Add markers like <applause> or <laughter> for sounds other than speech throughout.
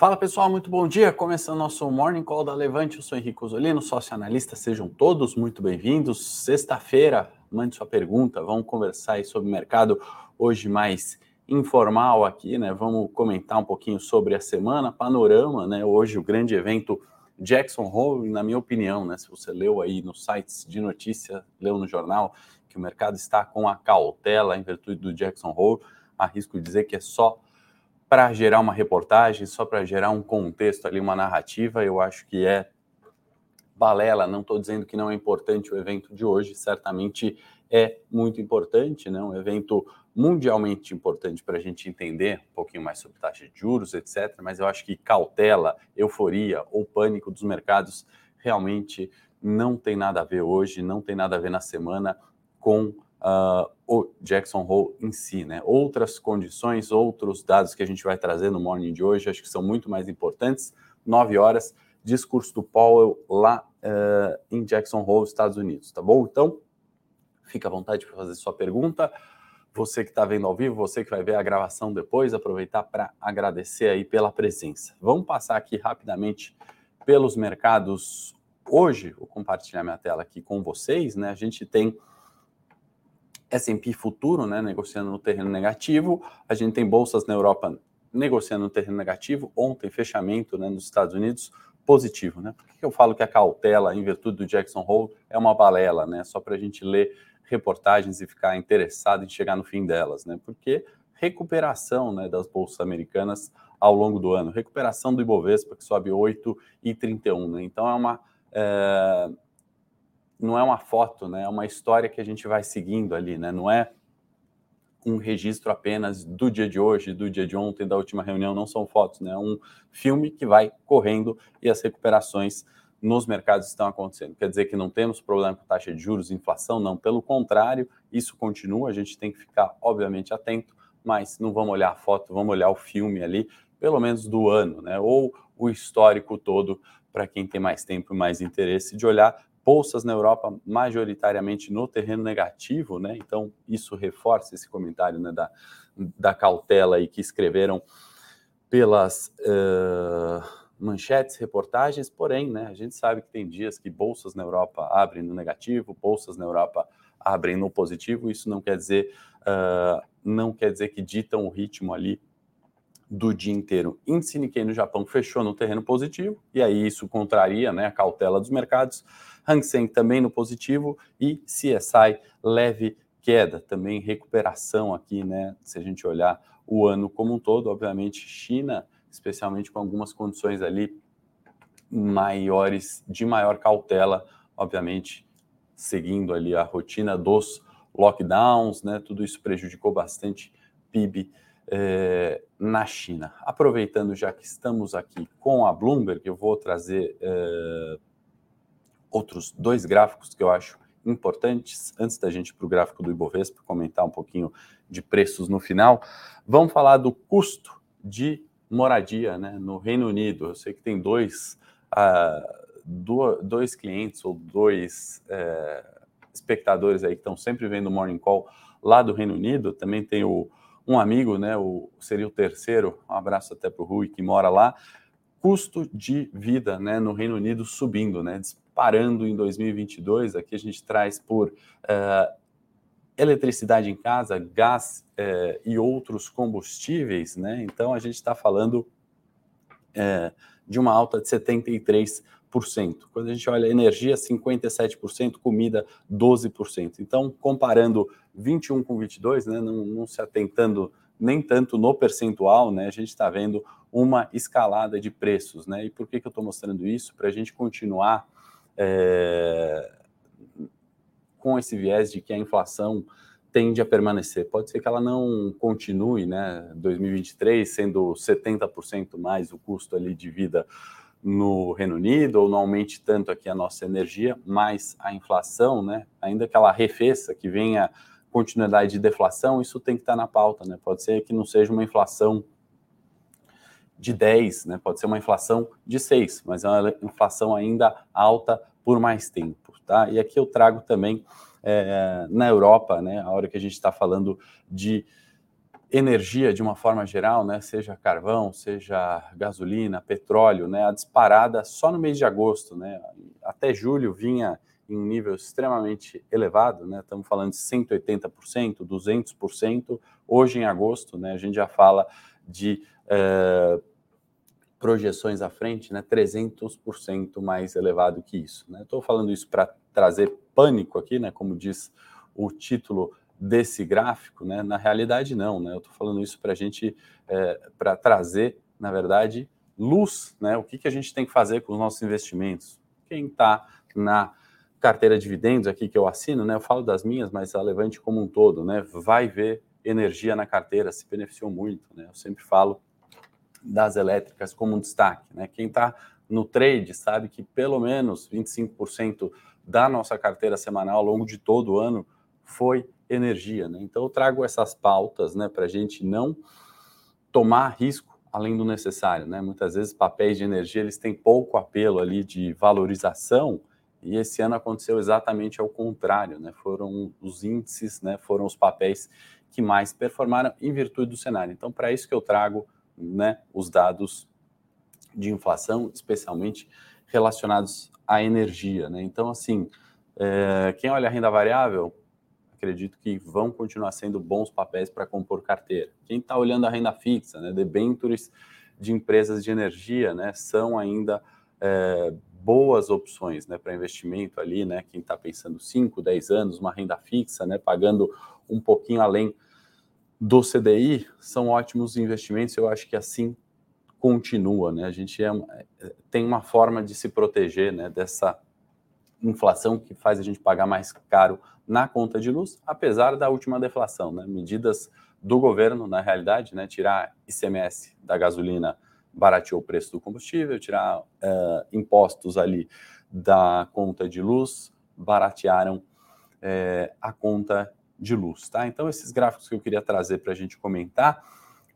Fala pessoal, muito bom dia. Começando nosso Morning Call da Levante, eu sou Henrique Osolino, sócio analista. Sejam todos muito bem-vindos. Sexta-feira, mande sua pergunta, vamos conversar aí sobre o mercado hoje mais informal aqui, né? Vamos comentar um pouquinho sobre a semana, panorama, né? Hoje o grande evento Jackson Hole, na minha opinião, né? Se você leu aí nos sites de notícia, leu no jornal que o mercado está com a cautela em virtude do Jackson Hole, arrisco dizer que é só para gerar uma reportagem, só para gerar um contexto ali, uma narrativa, eu acho que é balela. Não estou dizendo que não é importante o evento de hoje, certamente é muito importante, né? um evento mundialmente importante para a gente entender um pouquinho mais sobre taxa de juros, etc. Mas eu acho que cautela, euforia ou pânico dos mercados realmente não tem nada a ver hoje, não tem nada a ver na semana com uh, o Jackson Hole em si, né? Outras condições, outros dados que a gente vai trazer no morning de hoje, acho que são muito mais importantes. 9 horas, discurso do Powell lá uh, em Jackson Hole, Estados Unidos, tá bom? Então, fica à vontade para fazer sua pergunta. Você que está vendo ao vivo, você que vai ver a gravação depois, aproveitar para agradecer aí pela presença. Vamos passar aqui rapidamente pelos mercados hoje. Vou compartilhar minha tela aqui com vocês, né? A gente tem S&P futuro, né, negociando no terreno negativo. A gente tem bolsas na Europa negociando no terreno negativo. Ontem, fechamento né, nos Estados Unidos positivo. Né? Por que eu falo que a cautela, em virtude do Jackson Hole, é uma balela, né? Só para a gente ler reportagens e ficar interessado em chegar no fim delas, né? Porque recuperação né, das bolsas americanas ao longo do ano, recuperação do Ibovespa, que sobe 8,31, né? Então é uma. É não é uma foto, né? É uma história que a gente vai seguindo ali, né? Não é um registro apenas do dia de hoje, do dia de ontem, da última reunião, não são fotos, né? É um filme que vai correndo e as recuperações nos mercados estão acontecendo. Quer dizer que não temos problema com taxa de juros, inflação, não. Pelo contrário, isso continua. A gente tem que ficar, obviamente, atento, mas não vamos olhar a foto, vamos olhar o filme ali, pelo menos do ano, né? Ou o histórico todo, para quem tem mais tempo e mais interesse de olhar bolsas na Europa majoritariamente no terreno negativo, né? Então isso reforça esse comentário né, da, da cautela aí que escreveram pelas uh, manchetes, reportagens. Porém, né, a gente sabe que tem dias que bolsas na Europa abrem no negativo, bolsas na Europa abrem no positivo. Isso não quer dizer uh, não quer dizer que ditam o ritmo ali do dia inteiro. Índice Nikkei no Japão fechou no terreno positivo, e aí isso contraria né, a cautela dos mercados. Hang Seng também no positivo e CSI leve queda, também recuperação aqui, né? Se a gente olhar o ano como um todo, obviamente China, especialmente com algumas condições ali maiores, de maior cautela, obviamente seguindo ali a rotina dos lockdowns, né? Tudo isso prejudicou bastante PIB é, na China. Aproveitando já que estamos aqui com a Bloomberg, eu vou trazer é, outros dois gráficos que eu acho importantes antes da gente ir para o gráfico do Ibovespa comentar um pouquinho de preços no final. Vamos falar do custo de moradia né, no Reino Unido. Eu sei que tem dois, uh, dois clientes ou dois uh, espectadores aí que estão sempre vendo o Morning Call lá do Reino Unido. Também tem o um amigo, né, o, seria o terceiro, um abraço até para o Rui, que mora lá, custo de vida né, no Reino Unido subindo, né, disparando em 2022. Aqui a gente traz por uh, eletricidade em casa, gás uh, e outros combustíveis, né? Então a gente está falando uh, de uma alta de 73%. Quando a gente olha energia, 57%, comida, 12%. Então, comparando 21 com 22, né, não, não se atentando nem tanto no percentual, né, a gente está vendo uma escalada de preços. Né? E por que, que eu estou mostrando isso? Para a gente continuar é, com esse viés de que a inflação tende a permanecer. Pode ser que ela não continue, né, 2023 sendo 70% mais o custo ali de vida no Reino Unido, ou não aumente tanto aqui a nossa energia, mas a inflação, né, ainda que ela arrefeça, que venha continuidade de deflação, isso tem que estar na pauta, né? Pode ser que não seja uma inflação de 10, né? Pode ser uma inflação de 6, mas é uma inflação ainda alta por mais tempo, tá? E aqui eu trago também é, na Europa, né? A hora que a gente está falando de energia de uma forma geral, né, seja carvão, seja gasolina, petróleo, né, a disparada só no mês de agosto, né, até julho vinha em um nível extremamente elevado, né, estamos falando de 180%, 200%, hoje em agosto, né, a gente já fala de é, projeções à frente, né, 300% mais elevado que isso. Estou né? falando isso para trazer pânico aqui, né, como diz o título desse gráfico, né? Na realidade, não, né? Eu estou falando isso para a gente, é, para trazer, na verdade, luz, né? O que, que a gente tem que fazer com os nossos investimentos? Quem está na carteira de dividendos aqui que eu assino, né? Eu falo das minhas, mas a Levante como um todo, né? Vai ver energia na carteira, se beneficiou muito, né? Eu sempre falo das elétricas como um destaque, né? Quem está no trade sabe que pelo menos 25% da nossa carteira semanal ao longo de todo o ano foi energia. Né? Então, eu trago essas pautas né, para a gente não tomar risco além do necessário. Né? Muitas vezes, papéis de energia eles têm pouco apelo ali de valorização, e esse ano aconteceu exatamente ao contrário. Né? Foram os índices, né, foram os papéis que mais performaram em virtude do cenário. Então, para isso que eu trago né, os dados de inflação, especialmente relacionados à energia. Né? Então, assim, é, quem olha a renda variável, acredito que vão continuar sendo bons papéis para compor carteira. Quem está olhando a renda fixa, né, debentures de empresas de energia, né, são ainda é, boas opções né, para investimento ali, né, quem está pensando 5, 10 anos, uma renda fixa, né, pagando um pouquinho além do CDI, são ótimos investimentos, eu acho que assim continua, né, a gente é, é, tem uma forma de se proteger, né, dessa inflação que faz a gente pagar mais caro na conta de luz, apesar da última deflação, né? Medidas do governo, na realidade, né? Tirar ICMS da gasolina barateou o preço do combustível, tirar uh, impostos ali da conta de luz baratearam é, a conta de luz, tá? Então, esses gráficos que eu queria trazer para a gente comentar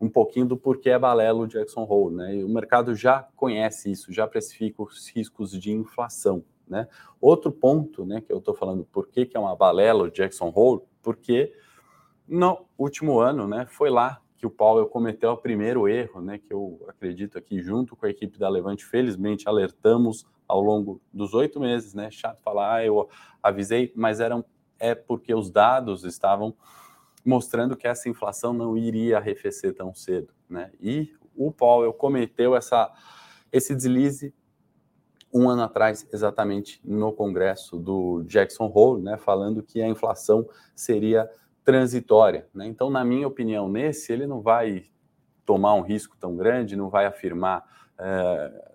um pouquinho do porquê é balelo Jackson Hole, né? E o mercado já conhece isso, já precifica os riscos de inflação, né? Outro ponto né, que eu estou falando, por que, que é uma balela Jackson Hole? Porque no último ano né, foi lá que o Powell cometeu o primeiro erro, né, que eu acredito aqui, junto com a equipe da Levante, felizmente alertamos ao longo dos oito meses, né? Chato falar, ah, eu avisei, mas eram, é porque os dados estavam mostrando que essa inflação não iria arrefecer tão cedo, né? E o Powell cometeu essa, esse deslize um ano atrás, exatamente no Congresso do Jackson Hole, né, falando que a inflação seria transitória. Né? Então, na minha opinião, nesse ele não vai tomar um risco tão grande, não vai afirmar é,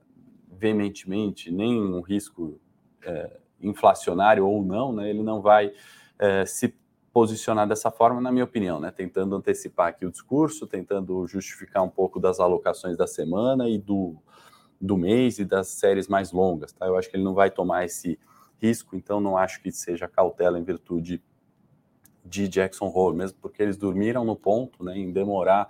veementemente nem um risco é, inflacionário ou não, né? ele não vai é, se posicionar dessa forma, na minha opinião, né? tentando antecipar aqui o discurso, tentando justificar um pouco das alocações da semana e do do mês e das séries mais longas. Tá? Eu acho que ele não vai tomar esse risco, então não acho que seja cautela em virtude de Jackson Hole, mesmo porque eles dormiram no ponto né, em demorar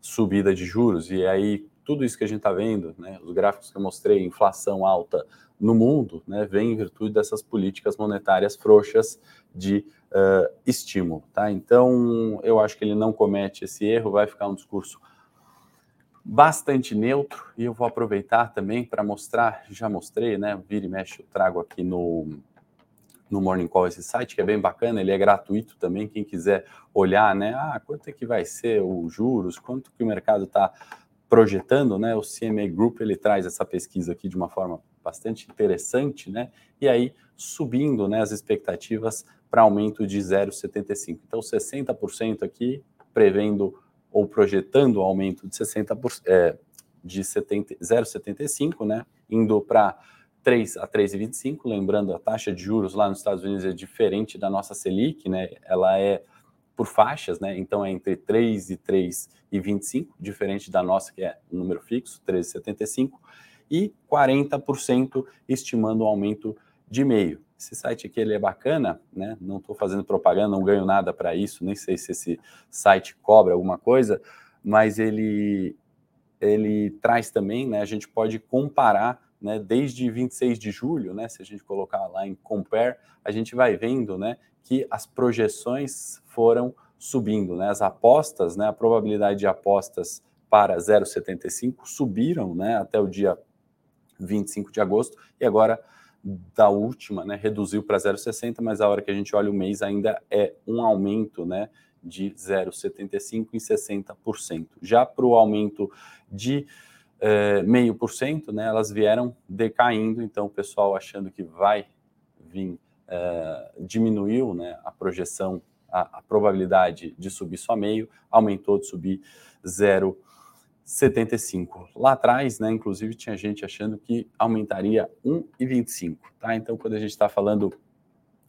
subida de juros. E aí, tudo isso que a gente está vendo, né, os gráficos que eu mostrei, inflação alta no mundo, né, vem em virtude dessas políticas monetárias frouxas de uh, estímulo. Tá? Então, eu acho que ele não comete esse erro, vai ficar um discurso bastante neutro e eu vou aproveitar também para mostrar, já mostrei, né? Vira e mexe, eu trago aqui no, no Morning Call esse site que é bem bacana, ele é gratuito também, quem quiser olhar, né? Ah, quanto é que vai ser os juros, quanto que o mercado está projetando, né? O CMA Group ele traz essa pesquisa aqui de uma forma bastante interessante, né? E aí subindo, né, as expectativas para aumento de 0,75. Então 60% aqui prevendo ou projetando um aumento de 60%, é, de 0,75, né, indo para 3 a 3,25, lembrando a taxa de juros lá nos Estados Unidos é diferente da nossa Selic, né, ela é por faixas, né, então é entre 3 e 3,25, diferente da nossa que é um número fixo, 13,75, e 40% estimando um aumento de meio. Esse site aqui ele é bacana, né? Não estou fazendo propaganda, não ganho nada para isso, nem sei se esse site cobra alguma coisa, mas ele ele traz também, né? A gente pode comparar, né? Desde 26 de julho, né? Se a gente colocar lá em compare, a gente vai vendo, né? Que as projeções foram subindo, né? As apostas, né? A probabilidade de apostas para 0,75 subiram, né? Até o dia 25 de agosto e agora da última, né? Reduziu para 0,60, mas a hora que a gente olha o mês ainda é um aumento, né? De 0,75 em 60%. Já para o aumento de é, meio por cento, né? Elas vieram decaindo, então o pessoal achando que vai vir é, diminuiu, né? A projeção a, a, probabilidade de subir só meio, aumentou de subir 0,75. Lá atrás, né, inclusive, tinha gente achando que aumentaria 1,25. Tá? Então, quando a gente está falando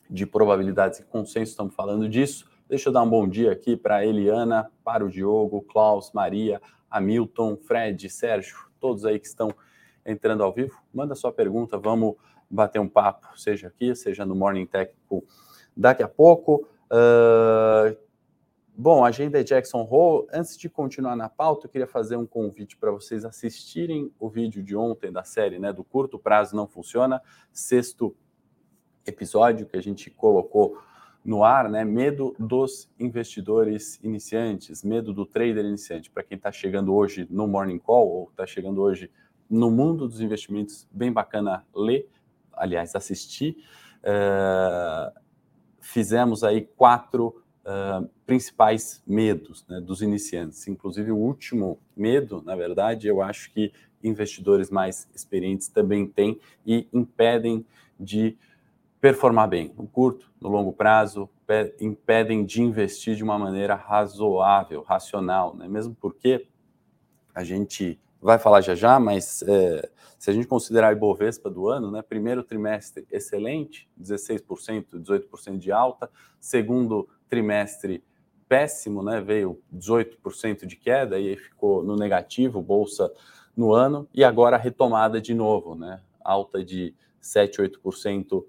de probabilidades e consenso, estamos falando disso. Deixa eu dar um bom dia aqui para Eliana, para o Diogo, Klaus, Maria, Hamilton, Fred, Sérgio, todos aí que estão entrando ao vivo. Manda sua pergunta, vamos bater um papo, seja aqui, seja no Morning Técnico daqui a pouco. Uh, bom, agenda é Jackson Hole. Antes de continuar na pauta, eu queria fazer um convite para vocês assistirem o vídeo de ontem da série, né? Do curto prazo não funciona, sexto episódio que a gente colocou no ar, né? Medo dos investidores iniciantes, medo do trader iniciante. Para quem está chegando hoje no Morning Call ou está chegando hoje no mundo dos investimentos, bem bacana ler, aliás, assistir. Uh, fizemos aí quatro uh, principais medos né, dos iniciantes. Inclusive, o último medo, na verdade, eu acho que investidores mais experientes também têm e impedem de performar bem no curto, no longo prazo, impedem de investir de uma maneira razoável, racional, né? mesmo porque a gente vai falar já já, mas é, se a gente considerar a Ibovespa do ano, né, primeiro trimestre excelente, 16%, 18% de alta, segundo trimestre péssimo, né, veio 18% de queda e ficou no negativo, bolsa no ano, e agora retomada de novo, né, alta de 7, 8%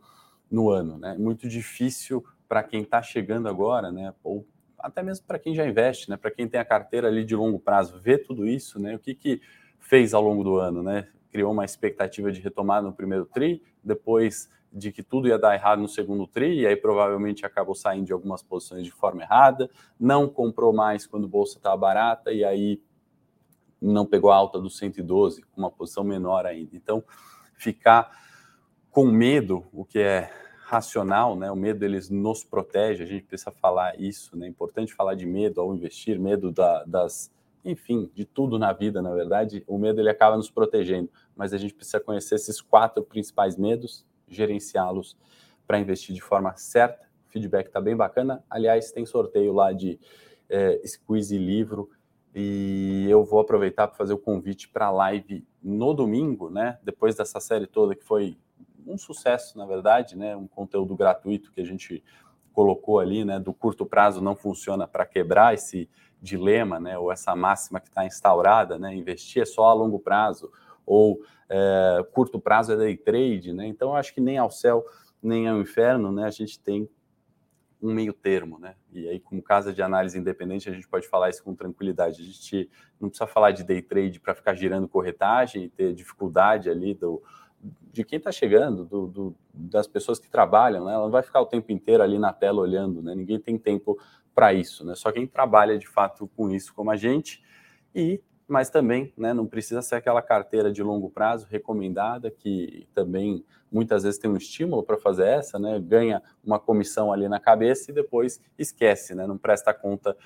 no ano, né, muito difícil para quem está chegando agora, né, ou até mesmo para quem já investe, né, para quem tem a carteira ali de longo prazo, ver tudo isso, né, o que que fez ao longo do ano, né? Criou uma expectativa de retomada no primeiro tri, depois de que tudo ia dar errado no segundo tri, e aí provavelmente acabou saindo de algumas posições de forma errada, não comprou mais quando a bolsa estava barata, e aí não pegou a alta do 112, com uma posição menor ainda. Então, ficar com medo, o que é racional, né? O medo eles nos protege, a gente precisa falar isso, né? É importante falar de medo ao investir, medo da, das enfim, de tudo na vida, na verdade, o medo ele acaba nos protegendo, mas a gente precisa conhecer esses quatro principais medos, gerenciá-los para investir de forma certa. O feedback está bem bacana. Aliás, tem sorteio lá de é, squeeze livro e eu vou aproveitar para fazer o convite para a live no domingo, né? Depois dessa série toda que foi um sucesso, na verdade, né? Um conteúdo gratuito que a gente colocou ali, né? Do curto prazo não funciona para quebrar esse dilema, né, ou essa máxima que está instaurada, né, investir é só a longo prazo, ou é, curto prazo é day trade, né, então acho que nem ao céu, nem ao inferno, né, a gente tem um meio termo, né, e aí como casa de análise independente a gente pode falar isso com tranquilidade, a gente não precisa falar de day trade para ficar girando corretagem e ter dificuldade ali do, de quem está chegando, do, do, das pessoas que trabalham, né? Ela não vai ficar o tempo inteiro ali na tela olhando, né? Ninguém tem tempo para isso, né? Só quem trabalha de fato com isso, como a gente, e mas também, né, não precisa ser aquela carteira de longo prazo recomendada que também muitas vezes tem um estímulo para fazer essa, né? Ganha uma comissão ali na cabeça e depois esquece, né? Não presta conta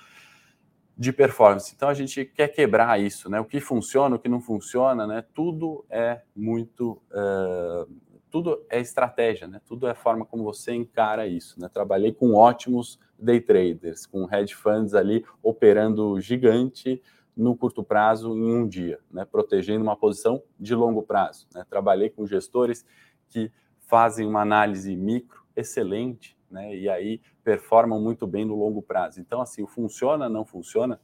de performance. Então a gente quer quebrar isso, né? O que funciona, o que não funciona, né? Tudo é muito, uh, tudo é estratégia, né? Tudo é a forma como você encara isso? Trabalhei com ótimos day traders, com hedge funds ali operando gigante no curto prazo em um dia, né? Protegendo uma posição de longo prazo. Né? Trabalhei com gestores que fazem uma análise micro excelente né? E aí performam muito bem no longo prazo. Então, assim, funciona, não funciona,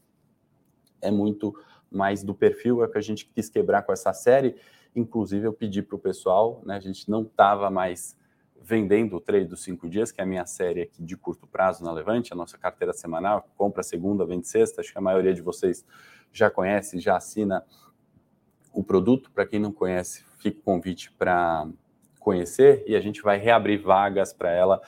é muito mais do perfil, é o que a gente quis quebrar com essa série. Inclusive, eu pedi para o pessoal, né? A gente não estava mais vendendo o trade dos cinco dias, que é a minha série aqui de curto prazo na Levante, a nossa carteira semanal, compra segunda, vende sexta. Acho que a maioria de vocês já conhece, já assina o produto. Para quem não conhece, fica o convite para conhecer e a gente vai reabrir vagas para ela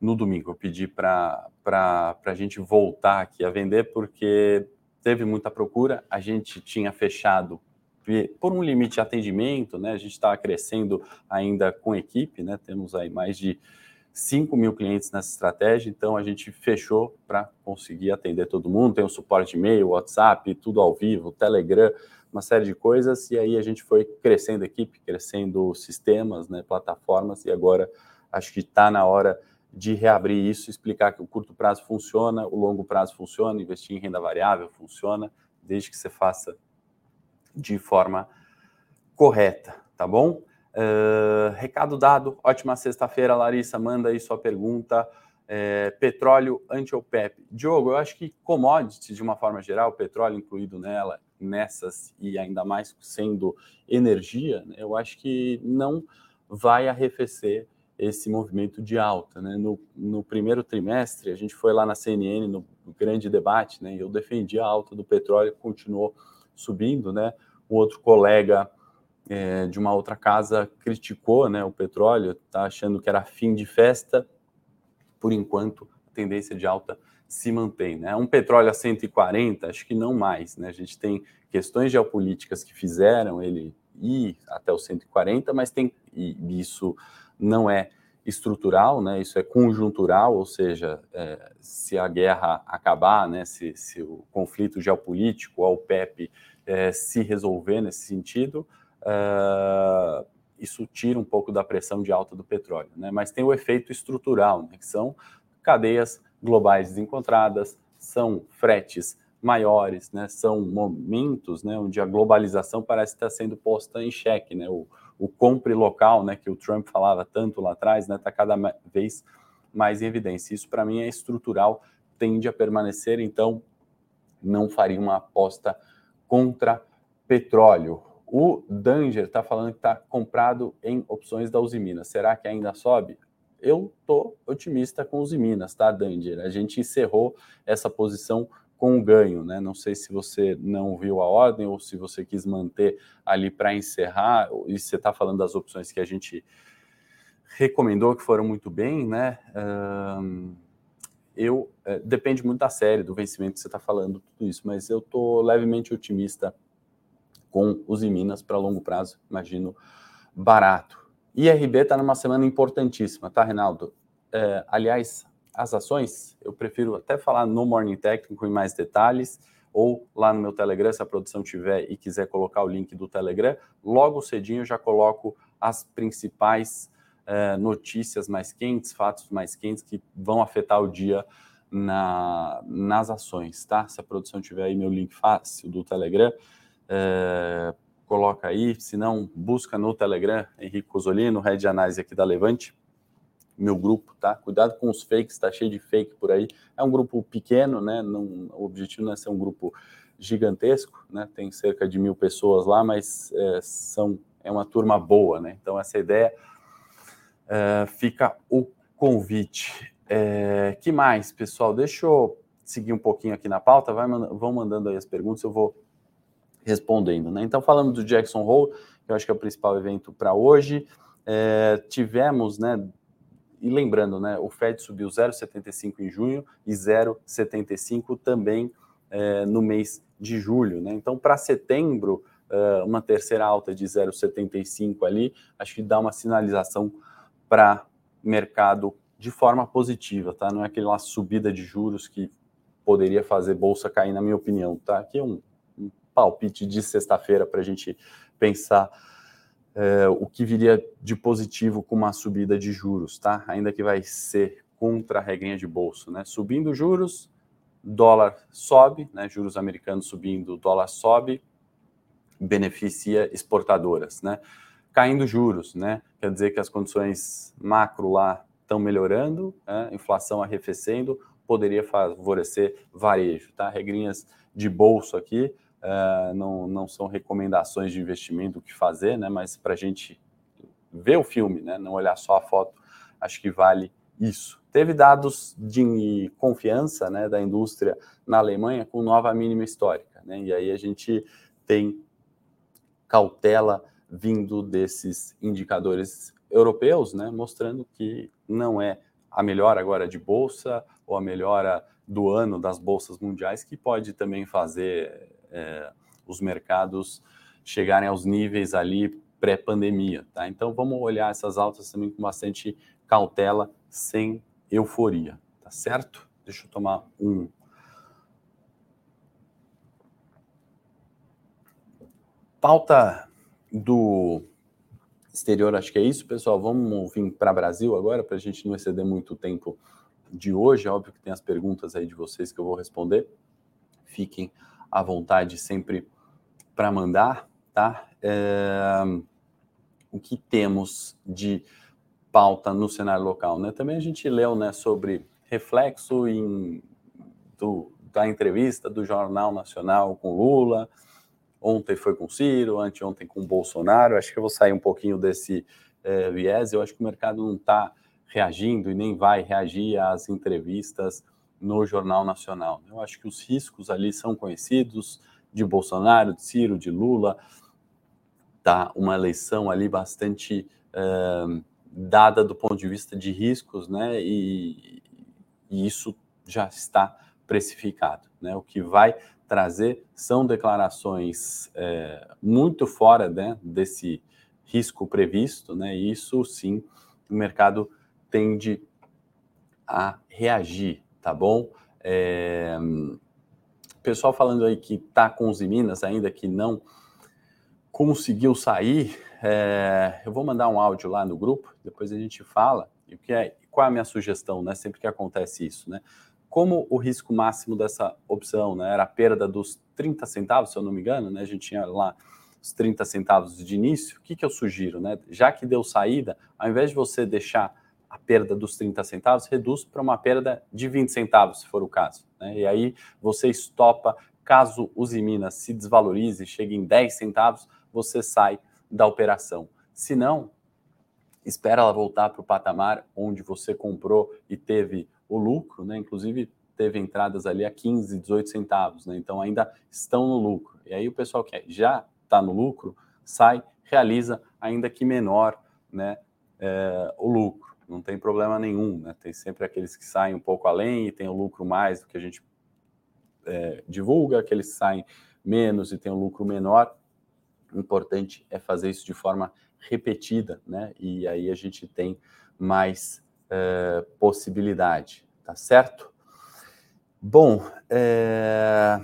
no domingo. Eu pedi para a gente voltar aqui a vender, porque teve muita procura, a gente tinha fechado por um limite de atendimento, né? A gente estava crescendo ainda com equipe, né? Temos aí mais de 5 mil clientes nessa estratégia, então a gente fechou para conseguir atender todo mundo. Tem o suporte e-mail, WhatsApp, tudo ao vivo, Telegram, uma série de coisas, e aí a gente foi crescendo equipe, crescendo sistemas, né, plataformas, e agora acho que está na hora de reabrir isso, explicar que o curto prazo funciona, o longo prazo funciona, investir em renda variável funciona, desde que você faça de forma correta, tá bom? Uh, recado dado, ótima sexta-feira, Larissa, manda aí sua pergunta. É, petróleo anti-OPEP. Diogo, eu acho que commodities, de uma forma geral, petróleo incluído nela, nessas e ainda mais sendo energia, né, eu acho que não vai arrefecer esse movimento de alta. Né? No, no, primeiro trimestre, a gente foi lá na CNN, no grande debate, né, e eu defendi a alta do petróleo, continuou subindo. Né? Um outro colega é, de uma outra casa criticou né, o petróleo, está achando que era fim de festa. Por enquanto, a tendência de alta se mantém. Né? Um petróleo a 140, acho que não mais. Né? A gente tem questões geopolíticas que fizeram ele ir até os 140, mas tem e isso não é estrutural, né? Isso é conjuntural, ou seja, é, se a guerra acabar, né? Se, se o conflito geopolítico, a OPEP, é, se resolver nesse sentido, é, isso tira um pouco da pressão de alta do petróleo, né? Mas tem o efeito estrutural, né? Que são cadeias globais desencontradas, são fretes maiores, né? São momentos, né? Onde a globalização parece estar sendo posta em xeque, né? O, o compre local, né, que o Trump falava tanto lá atrás, né, está cada vez mais em evidência. Isso para mim é estrutural, tende a permanecer, então não faria uma aposta contra petróleo. O Danger está falando que está comprado em opções da Uzi Minas. Será que ainda sobe? Eu tô otimista com Uzi Minas, tá, Danger? A gente encerrou essa posição com ganho, né? Não sei se você não viu a ordem ou se você quis manter ali para encerrar, e você está falando das opções que a gente recomendou que foram muito bem, né? Um, eu é, depende muito da série, do vencimento que você está falando, tudo isso, mas eu estou levemente otimista com os em Minas para longo prazo, imagino barato. IRB está numa semana importantíssima, tá, Reinaldo? É, aliás, as ações, eu prefiro até falar no Morning Técnico em mais detalhes, ou lá no meu Telegram, se a produção tiver e quiser colocar o link do Telegram, logo cedinho eu já coloco as principais eh, notícias mais quentes, fatos mais quentes que vão afetar o dia na, nas ações, tá? Se a produção tiver aí meu link fácil do Telegram, eh, coloca aí, se não, busca no Telegram, Henrique Cosolino, Red Análise aqui da Levante, meu grupo, tá? Cuidado com os fakes, tá cheio de fake por aí. É um grupo pequeno, né? Não, o objetivo não é ser um grupo gigantesco, né? Tem cerca de mil pessoas lá, mas é, são é uma turma boa, né? Então essa ideia é, fica o convite. É, que mais, pessoal? Deixa eu seguir um pouquinho aqui na pauta. Vai, vão mandando aí as perguntas, eu vou respondendo, né? Então falando do Jackson Hole, que eu acho que é o principal evento para hoje. É, tivemos, né, e lembrando, né, o Fed subiu 0,75 em junho e 0,75 também é, no mês de julho. Né? Então, para setembro, é, uma terceira alta de 0,75 ali, acho que dá uma sinalização para mercado de forma positiva, tá? Não é aquela subida de juros que poderia fazer bolsa cair, na minha opinião, tá? Aqui é um, palpite de sexta-feira para a gente pensar é, o que viria de positivo com uma subida de juros, tá? Ainda que vai ser contra a regrinha de bolso, né? Subindo juros, dólar sobe, né? Juros americanos subindo, dólar sobe, beneficia exportadoras, né? Caindo juros, né? Quer dizer que as condições macro lá estão melhorando, né? inflação arrefecendo, poderia favorecer varejo, tá? Regrinhas de bolso aqui, Uh, não, não são recomendações de investimento o que fazer, né? Mas para a gente ver o filme, né? Não olhar só a foto, acho que vale isso. Teve dados de confiança, né, da indústria na Alemanha com nova mínima histórica, né? E aí a gente tem cautela vindo desses indicadores europeus, né, mostrando que não é a melhora agora de bolsa ou a melhora do ano das bolsas mundiais que pode também fazer é, os mercados chegarem aos níveis ali pré-pandemia, tá? Então vamos olhar essas altas também com bastante cautela, sem euforia, tá certo? Deixa eu tomar um pauta do exterior, acho que é isso, pessoal. Vamos vir para Brasil agora, para a gente não exceder muito tempo de hoje. É óbvio que tem as perguntas aí de vocês que eu vou responder. Fiquem à vontade sempre para mandar, tá? É... O que temos de pauta no cenário local, né? Também a gente leu, né, sobre reflexo em, do, da entrevista do Jornal Nacional com Lula, Ontem foi com Ciro, anteontem com Bolsonaro. Acho que eu vou sair um pouquinho desse é, viés. Eu acho que o mercado não está reagindo e nem vai reagir às entrevistas no Jornal Nacional. Eu acho que os riscos ali são conhecidos de Bolsonaro, de Ciro, de Lula. Tá uma eleição ali bastante é, dada do ponto de vista de riscos, né? E, e isso já está precificado, né? O que vai trazer são declarações é, muito fora né, desse risco previsto, né? E isso sim o mercado tende a reagir, tá bom? É, pessoal falando aí que tá com os Minas ainda que não conseguiu sair, é, eu vou mandar um áudio lá no grupo, depois a gente fala. E o que é, qual é a minha sugestão, né? Sempre que acontece isso, né? como o risco máximo dessa opção né, era a perda dos 30 centavos, se eu não me engano, né, a gente tinha lá os 30 centavos de início, o que, que eu sugiro? Né? Já que deu saída, ao invés de você deixar a perda dos 30 centavos, reduz para uma perda de 20 centavos, se for o caso. Né? E aí você estopa, caso Uzi Minas se desvalorize, chegue em 10 centavos, você sai da operação. Se não, espera ela voltar para o patamar onde você comprou e teve o lucro, né? Inclusive teve entradas ali a 15, 18 centavos, né? Então ainda estão no lucro. E aí o pessoal que já está no lucro sai, realiza ainda que menor, né? É, o lucro. Não tem problema nenhum, né? Tem sempre aqueles que saem um pouco além e tem o lucro mais do que a gente é, divulga, aqueles que saem menos e tem um lucro menor. O importante é fazer isso de forma repetida, né? E aí a gente tem mais é, possibilidade, tá certo? Bom, é...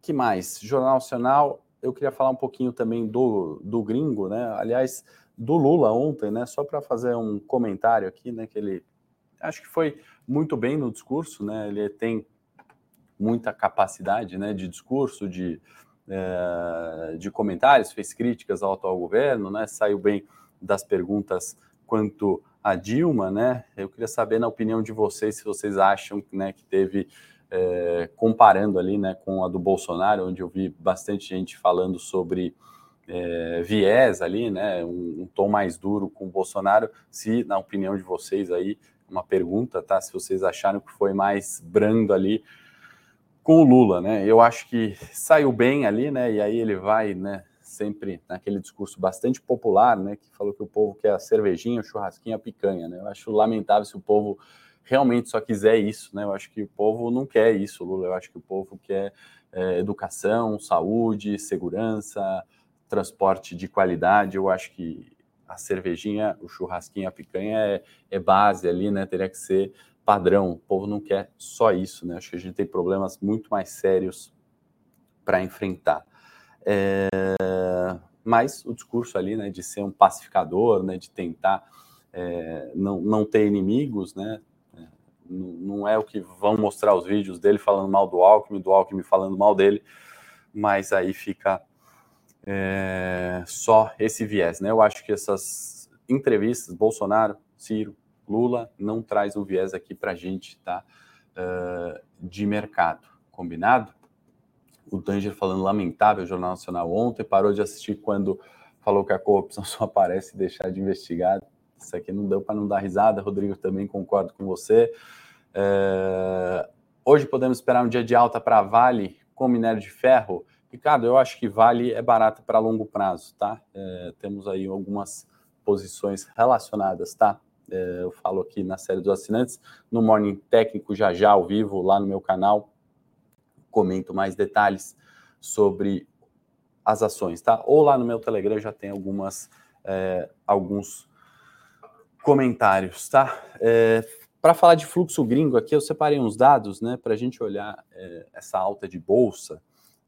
que mais? Jornal Nacional, eu queria falar um pouquinho também do, do gringo, né? Aliás, do Lula ontem, né? Só para fazer um comentário aqui, né? Que ele acho que foi muito bem no discurso, né? Ele tem muita capacidade, né? De discurso, de, é, de comentários, fez críticas ao atual governo, né? Saiu bem das perguntas quanto a Dilma, né? Eu queria saber, na opinião de vocês, se vocês acham né, que teve, é, comparando ali né, com a do Bolsonaro, onde eu vi bastante gente falando sobre é, viés ali, né? Um, um, tom mais duro com o Bolsonaro, se, na opinião de vocês aí, uma pergunta, tá? Se vocês acharam que foi mais brando ali com o Lula, né? Eu acho que saiu bem ali, né? E aí ele vai, né? sempre naquele discurso bastante popular, né, que falou que o povo quer a cervejinha, o churrasquinho, a picanha, né? Eu acho lamentável se o povo realmente só quiser isso, né? Eu acho que o povo não quer isso, Lula. Eu acho que o povo quer é, educação, saúde, segurança, transporte de qualidade. Eu acho que a cervejinha, o churrasquinho, a picanha é, é base ali, né? Teria que ser padrão. O povo não quer só isso, né? Acho que a gente tem problemas muito mais sérios para enfrentar. É, mas o discurso ali, né, de ser um pacificador, né, de tentar é, não, não ter inimigos, né, é, não é o que vão mostrar os vídeos dele falando mal do Alckmin, do Alckmin falando mal dele, mas aí fica é, só esse viés, né? Eu acho que essas entrevistas, Bolsonaro, Ciro, Lula, não traz um viés aqui para a gente, tá? Uh, de mercado, combinado? o Danger falando lamentável, Jornal Nacional ontem, parou de assistir quando falou que a corrupção <laughs> só aparece e deixar de investigar. Isso aqui não deu para não dar risada, Rodrigo, também concordo com você. É... Hoje podemos esperar um dia de alta para Vale com minério de ferro. Ricardo, eu acho que Vale é barato para longo prazo, tá? É, temos aí algumas posições relacionadas, tá? É, eu falo aqui na série dos assinantes, no Morning Técnico já já ao vivo lá no meu canal, comento mais detalhes sobre as ações, tá? Ou lá no meu Telegram já tem algumas é, alguns comentários, tá? É, para falar de fluxo gringo aqui, eu separei uns dados, né, para a gente olhar é, essa alta de bolsa.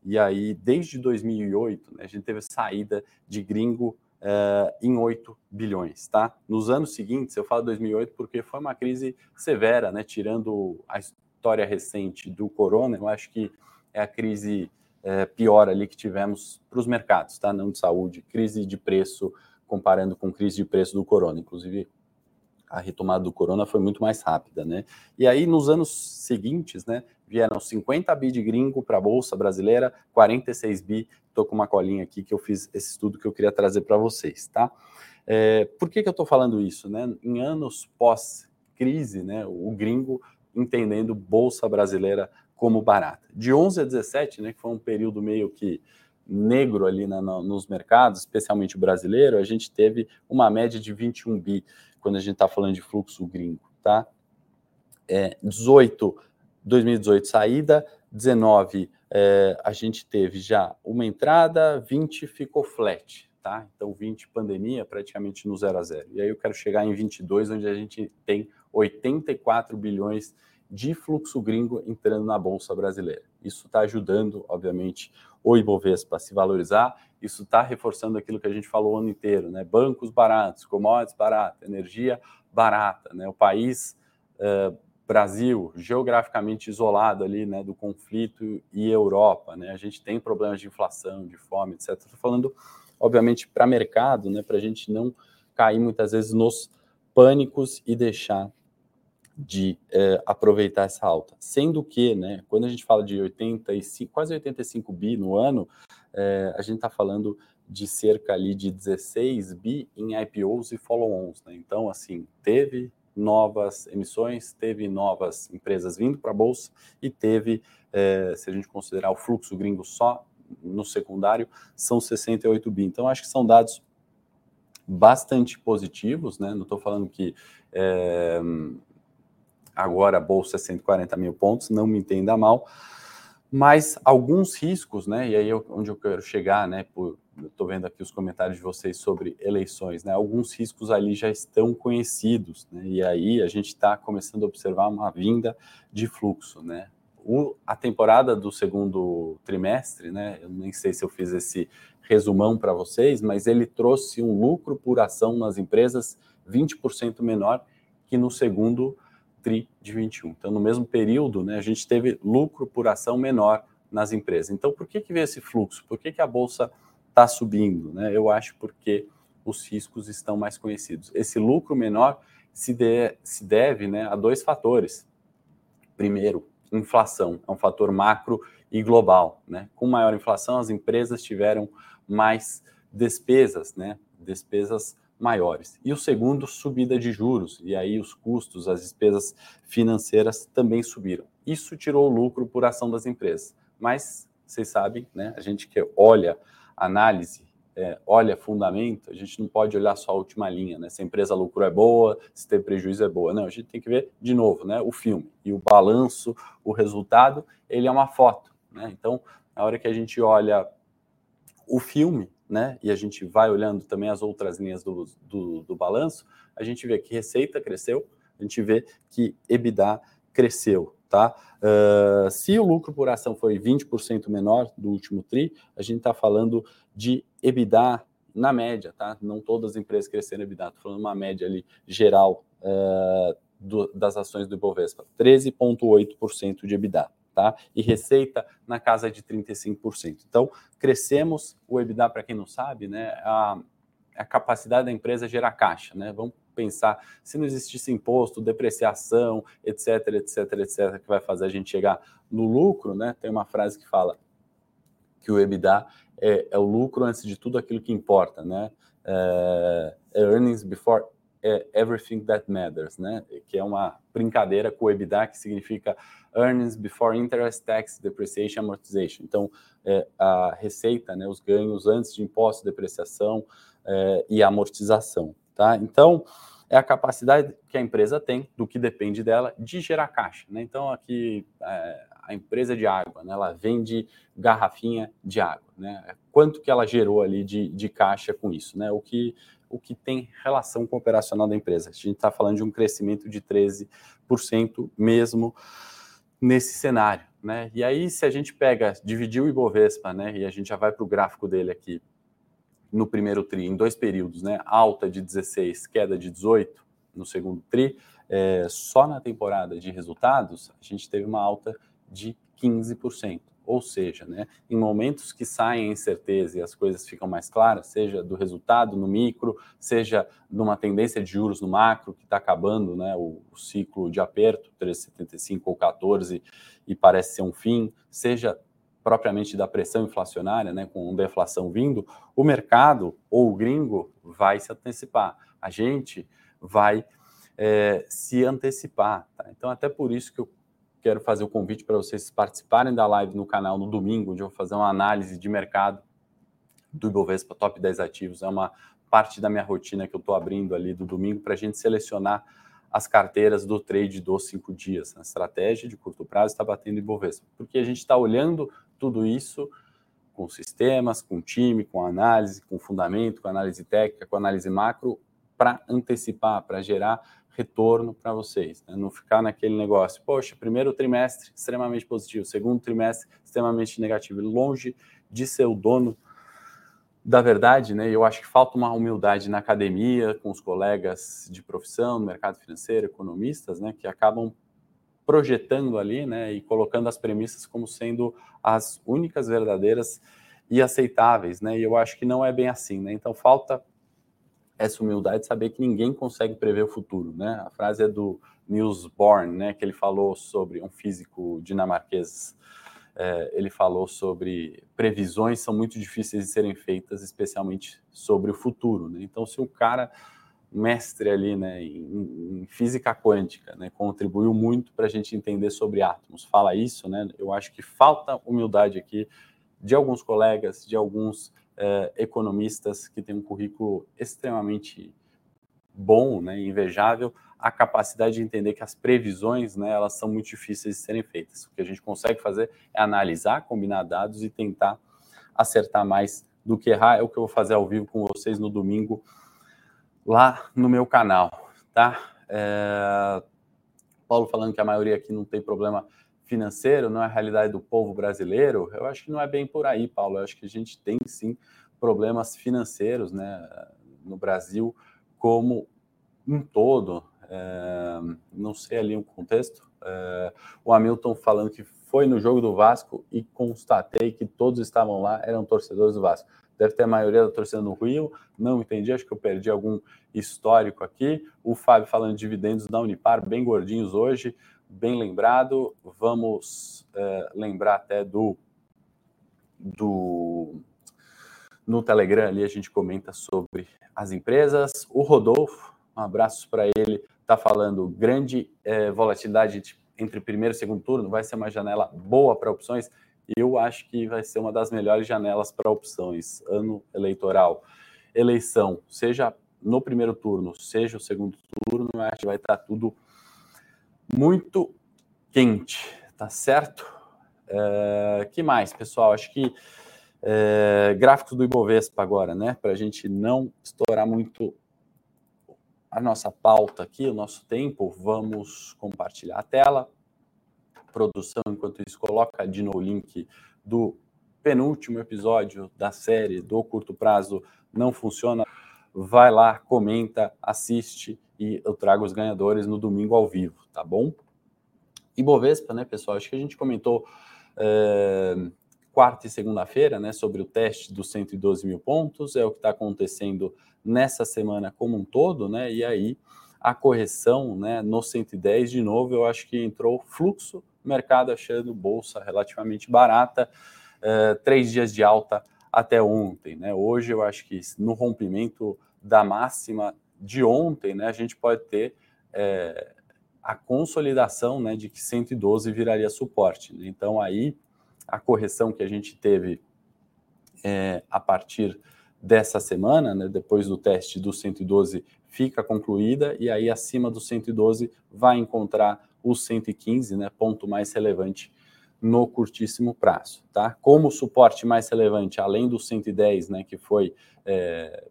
E aí, desde 2008, né, a gente teve saída de gringo é, em 8 bilhões, tá? Nos anos seguintes, eu falo 2008 porque foi uma crise severa, né? Tirando a história recente do corona, eu acho que é a crise é, pior ali que tivemos para os mercados, tá? Não de saúde, crise de preço comparando com crise de preço do corona, inclusive a retomada do corona foi muito mais rápida, né? E aí nos anos seguintes, né, vieram 50 bi de gringo para a bolsa brasileira, 46 bi. Estou com uma colinha aqui que eu fiz esse estudo que eu queria trazer para vocês, tá? É, por que, que eu estou falando isso, né? Em anos pós-crise, né, o gringo entendendo bolsa brasileira como barata. De 11 a 17, né, que foi um período meio que negro ali na, no, nos mercados, especialmente o brasileiro, a gente teve uma média de 21 bi quando a gente está falando de fluxo gringo, tá? É, 18, 2018 saída, 19 é, a gente teve já uma entrada, 20 ficou flat, tá? Então 20 pandemia praticamente no zero a zero. E aí eu quero chegar em 22, onde a gente tem 84 bilhões de fluxo gringo entrando na bolsa brasileira. Isso está ajudando, obviamente, o Ibovespa a se valorizar. Isso está reforçando aquilo que a gente falou o ano inteiro, né? Bancos baratos, commodities baratas, energia barata, né? O país uh, Brasil geograficamente isolado ali, né, do conflito e Europa, né? A gente tem problemas de inflação, de fome, etc. Estou falando, obviamente, para mercado, né? Para a gente não cair muitas vezes nos pânicos e deixar de é, aproveitar essa alta. Sendo que, né, quando a gente fala de 85, quase 85 bi no ano, é, a gente está falando de cerca ali de 16 bi em IPOs e follow-ons. Né? Então, assim, teve novas emissões, teve novas empresas vindo para a bolsa e teve, é, se a gente considerar o fluxo gringo só no secundário, são 68 bi. Então, acho que são dados bastante positivos, né? Não estou falando que é, agora a bolsa é 140 mil pontos, não me entenda mal, mas alguns riscos, né? E aí eu, onde eu quero chegar, né? Por, estou vendo aqui os comentários de vocês sobre eleições, né? Alguns riscos ali já estão conhecidos, né? E aí a gente está começando a observar uma vinda de fluxo, né? O, a temporada do segundo trimestre, né? Eu nem sei se eu fiz esse resumão para vocês, mas ele trouxe um lucro por ação nas empresas 20% menor que no segundo trimestre TRI de 21. Então, no mesmo período, né, a gente teve lucro por ação menor nas empresas. Então, por que, que veio esse fluxo? Por que, que a Bolsa está subindo? Né? Eu acho porque os riscos estão mais conhecidos. Esse lucro menor se, de, se deve né, a dois fatores. Primeiro, inflação, é um fator macro e global. Né? Com maior inflação, as empresas tiveram mais despesas, né? despesas maiores. E o segundo, subida de juros, e aí os custos, as despesas financeiras também subiram. Isso tirou o lucro por ação das empresas. Mas vocês sabem, né, a gente que olha análise, é, olha fundamento, a gente não pode olhar só a última linha, né? Se a empresa lucro é boa, se tem prejuízo é boa. Não, a gente tem que ver de novo, né? O filme e o balanço, o resultado, ele é uma foto, né? Então, na hora que a gente olha o filme, né, e a gente vai olhando também as outras linhas do, do, do balanço, a gente vê que receita cresceu, a gente vê que EBITDA cresceu, tá? Uh, se o lucro por ação foi 20% menor do último TRI, a gente está falando de EBITDA na média, tá? Não todas as empresas cresceram EBITDA, estou falando uma média ali geral uh, do, das ações do Ibovespa, 13,8% de EBITDA tá? E receita na casa de 35%. Então, crescemos o EBITDA, para quem não sabe, né? A, a capacidade da empresa gerar caixa, né? Vamos pensar, se não existisse imposto, depreciação, etc, etc, etc, que vai fazer a gente chegar no lucro, né? Tem uma frase que fala que o EBITDA é, é o lucro antes de tudo aquilo que importa, né? É, é earnings before é Everything That Matters, né? Que é uma brincadeira com o EBITDA, que significa Earnings Before Interest, Tax, Depreciation, Amortization. Então, é, a receita, né, os ganhos antes de imposto, depreciação é, e amortização, tá? Então, é a capacidade que a empresa tem, do que depende dela, de gerar caixa. Né? Então, aqui, é, a empresa de água, né? ela vende garrafinha de água. Né? Quanto que ela gerou ali de, de caixa com isso? Né? O, que, o que tem relação com o operacional da empresa. A gente está falando de um crescimento de 13% mesmo nesse cenário. Né? E aí, se a gente pega, dividir o Ibovespa, né? e a gente já vai para o gráfico dele aqui, no primeiro TRI, em dois períodos, né? alta de 16, queda de 18 no segundo TRI, é, só na temporada de resultados, a gente teve uma alta de 15%. Ou seja, né, em momentos que saem a incerteza e as coisas ficam mais claras, seja do resultado no micro, seja numa tendência de juros no macro, que está acabando né, o, o, ciclo de aperto, 13,75 ou 14, e parece ser um fim, seja propriamente da pressão inflacionária, né, com deflação vindo, o mercado ou o gringo vai se antecipar. A gente vai é, se antecipar. Tá? Então, até por isso que eu quero fazer o convite para vocês participarem da live no canal no domingo, onde eu vou fazer uma análise de mercado do Ibovespa Top 10 Ativos. É uma parte da minha rotina que eu estou abrindo ali do domingo para a gente selecionar as carteiras do trade dos cinco dias. A estratégia de curto prazo está batendo Ibovespa, porque a gente está olhando tudo isso com sistemas, com time, com análise, com fundamento, com análise técnica, com análise macro, para antecipar, para gerar retorno para vocês, né? não ficar naquele negócio, poxa, primeiro trimestre extremamente positivo, segundo trimestre extremamente negativo, longe de ser o dono da verdade, né? Eu acho que falta uma humildade na academia, com os colegas de profissão, mercado financeiro, economistas, né, que acabam projetando ali, né, e colocando as premissas como sendo as únicas verdadeiras e aceitáveis, né? E eu acho que não é bem assim, né? Então falta essa humildade de saber que ninguém consegue prever o futuro, né? A frase é do Niels Bohr, né? Que ele falou sobre um físico dinamarquês. É, ele falou sobre previsões são muito difíceis de serem feitas, especialmente sobre o futuro. Né? Então, se um cara mestre ali, né, em, em física quântica, né, contribuiu muito para a gente entender sobre átomos. Fala isso, né? Eu acho que falta humildade aqui de alguns colegas, de alguns uh, economistas que têm um currículo extremamente bom, né, invejável, a capacidade de entender que as previsões, né, elas são muito difíceis de serem feitas. O que a gente consegue fazer é analisar, combinar dados e tentar acertar mais do que errar. É o que eu vou fazer ao vivo com vocês no domingo lá no meu canal, tá? É... Paulo falando que a maioria aqui não tem problema financeiro, não é a realidade do povo brasileiro, eu acho que não é bem por aí, Paulo. Eu acho que a gente tem sim problemas financeiros né, no Brasil como um todo. É, não sei ali o contexto. É, o Hamilton falando que foi no jogo do Vasco e constatei que todos estavam lá, eram torcedores do Vasco. Deve ter a maioria da torcida no Rio, não entendi, acho que eu perdi algum histórico aqui. O Fábio falando de dividendos da Unipar, bem gordinhos hoje bem lembrado. Vamos é, lembrar até do, do. No Telegram ali a gente comenta sobre as empresas. O Rodolfo, um abraço para ele, está falando grande é, volatilidade entre primeiro e segundo turno. Vai ser uma janela boa para opções. Eu acho que vai ser uma das melhores janelas para opções. Ano eleitoral, eleição, seja no primeiro turno, seja o segundo turno, acho que vai estar tá tudo muito quente, tá certo? É, que mais, pessoal? Acho que é, gráficos do Ibovespa agora, né? Para a gente não estourar muito a nossa pauta aqui, o nosso tempo, vamos compartilhar a tela. Produção, enquanto isso, coloca de no link do penúltimo episódio da série do curto prazo não funciona. Vai lá, comenta, assiste e eu trago os ganhadores no domingo ao vivo, tá bom? E Bovespa, né, pessoal? Acho que a gente comentou é, quarta e segunda-feira, né, sobre o teste dos 112 mil pontos, é o que está acontecendo nessa semana como um todo, né? E aí a correção, né, no 110 de novo, eu acho que entrou fluxo, mercado achando bolsa relativamente barata, é, três dias de alta até ontem, né? Hoje eu acho que no rompimento da máxima de ontem, né, a gente pode ter é, a consolidação né, de que 112 viraria suporte. Então, aí, a correção que a gente teve é, a partir dessa semana, né, depois do teste do 112, fica concluída e aí acima do 112 vai encontrar o 115, né, ponto mais relevante no curtíssimo prazo, tá? Como suporte mais relevante, além do 110, né, que foi é,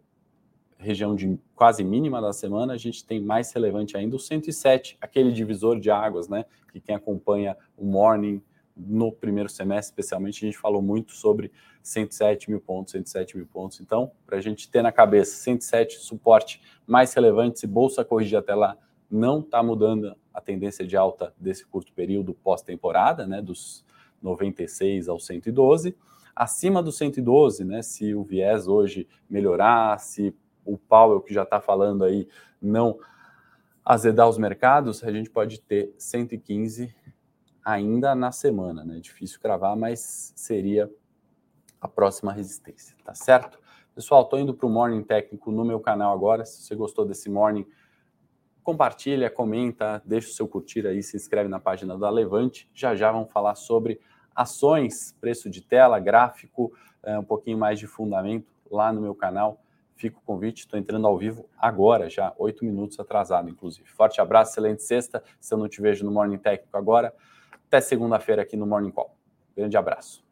região de quase mínima da semana, a gente tem mais relevante ainda o 107, aquele divisor de águas, né, que quem acompanha o morning no primeiro semestre, especialmente, a gente falou muito sobre 107 mil pontos, 107 mil pontos. Então, para a gente ter na cabeça 107 suporte mais relevante, se bolsa corrigir até lá, não está mudando a tendência de alta desse curto período pós-temporada, né, dos 96 ao 112. Acima do 112, né, se o viés hoje melhorar, se o Powell que já está falando aí não azedar os mercados, a gente pode ter 115 ainda na semana, né? Difícil cravar, mas seria a próxima resistência, tá certo? Pessoal, estou indo para o Morning Técnico no meu canal agora. Se você gostou desse Morning, compartilha, comenta, deixa o seu curtir aí, se inscreve na página da Levante. Já já vamos falar sobre ações, preço de tela, gráfico, é, um pouquinho mais de fundamento lá no meu canal. Fica o convite, estou entrando ao vivo agora, já oito minutos atrasado, inclusive. Forte abraço, excelente sexta. Se eu não te vejo no Morning Técnico agora, até segunda-feira aqui no Morning Call. Grande abraço.